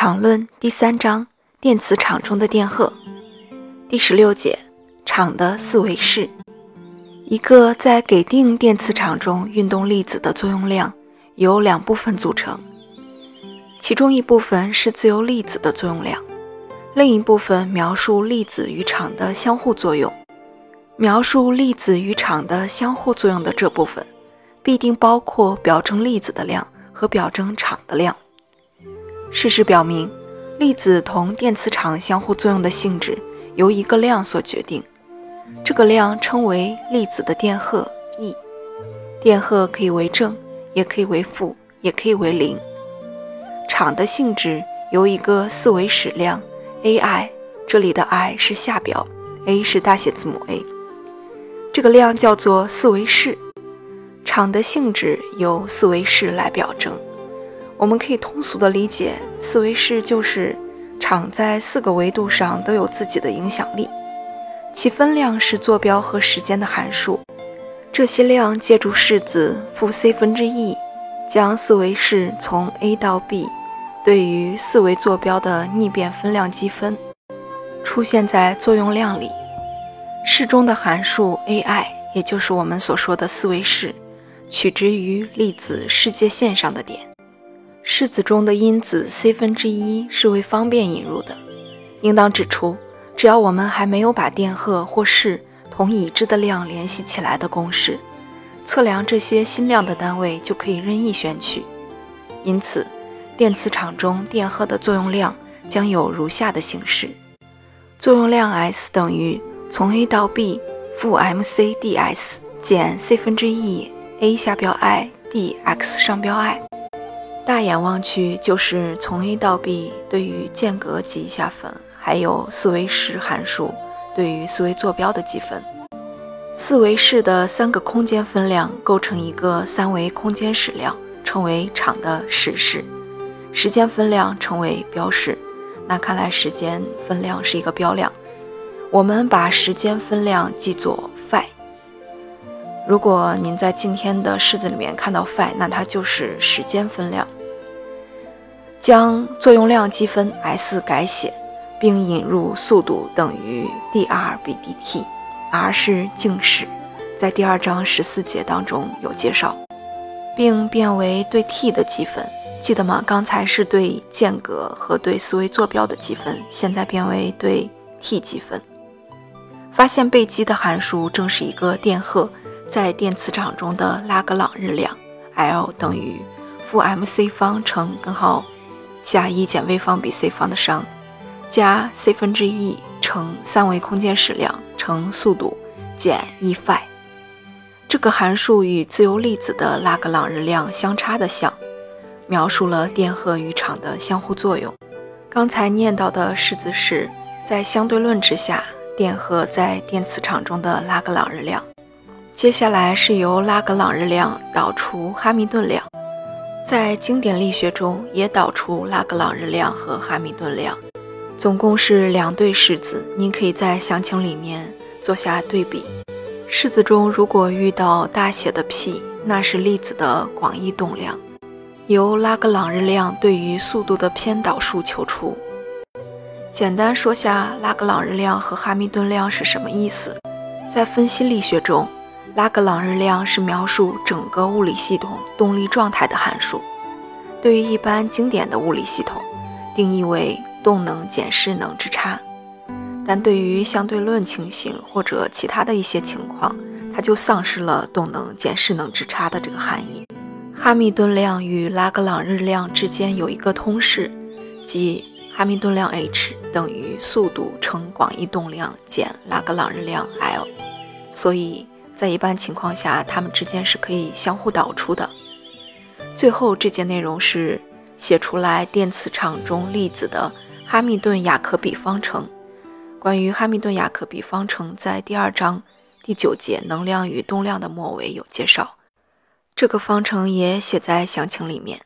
场论第三章电磁场中的电荷第十六节场的四维式。一个在给定电磁场中运动粒子的作用量由两部分组成，其中一部分是自由粒子的作用量，另一部分描述粒子与场的相互作用。描述粒子与场的相互作用的这部分，必定包括表征粒子的量和表征场的量。事实表明，粒子同电磁场相互作用的性质由一个量所决定，这个量称为粒子的电荷 E。电荷可以为正，也可以为负，也可以为零。场的性质由一个四维矢量 Ai，这里的 I 是下标，A 是大写字母 A。这个量叫做四维式。场的性质由四维式来表征。我们可以通俗的理解，四维式就是场在四个维度上都有自己的影响力，其分量是坐标和时间的函数。这些量借助式子负 c 分之 e，将四维式从 a 到 b 对于四维坐标的逆变分量积分，出现在作用量里。式中的函数 ai，也就是我们所说的四维式，取之于粒子世界线上的点。式子中的因子 c 分之一是为方便引入的。应当指出，只要我们还没有把电荷或势同已知的量联系起来的公式，测量这些新量的单位就可以任意选取。因此，电磁场中电荷的作用量将有如下的形式：作用量 S 等于从 A 到 B 负 mc ds 减 c 分之 e a 下标 i dx 上标 i。大眼望去，就是从 A 到 B 对于间隔积一下分，还有四维式函数对于四维坐标的积分。四维式的三个空间分量构成一个三维空间矢量，称为场的矢式。时间分量称为标式。那看来时间分量是一个标量，我们把时间分量记作 phi。如果您在今天的式子里面看到 phi，那它就是时间分量。将作用量积分 S 改写，并引入速度等于 dr 比 dt，r 是静止，在第二章十四节当中有介绍，并变为对 t 的积分，记得吗？刚才是对间隔和对思维坐标的积分，现在变为对 t 积分。发现被积的函数正是一个电荷在电磁场中的拉格朗日量，L 等于负 mc 方乘根号。下一减 v 方比 c 方的商，加 c 分之一乘三维空间矢量乘速度减 e phi，这个函数与自由粒子的拉格朗日量相差的项，描述了电荷与场的相互作用。刚才念到的式子是在相对论之下，电荷在电磁场中的拉格朗日量。接下来是由拉格朗日量导出哈密顿量。在经典力学中，也导出拉格朗日量和哈密顿量，总共是两对式子。您可以在详情里面做下对比。式子中如果遇到大写的 P，那是粒子的广义动量，由拉格朗日量对于速度的偏导数求出。简单说下拉格朗日量和哈密顿量是什么意思。在分析力学中。拉格朗日量是描述整个物理系统动力状态的函数。对于一般经典的物理系统，定义为动能减势能之差；但对于相对论情形或者其他的一些情况，它就丧失了动能减势能之差的这个含义。哈密顿量与拉格朗日量之间有一个通式，即哈密顿量 h 等于速度乘广义动量减拉格朗日量 L，所以。在一般情况下，它们之间是可以相互导出的。最后这节内容是写出来电磁场中粒子的哈密顿雅克比方程。关于哈密顿雅克比方程，在第二章第九节能量与动量的末尾有介绍。这个方程也写在详情里面。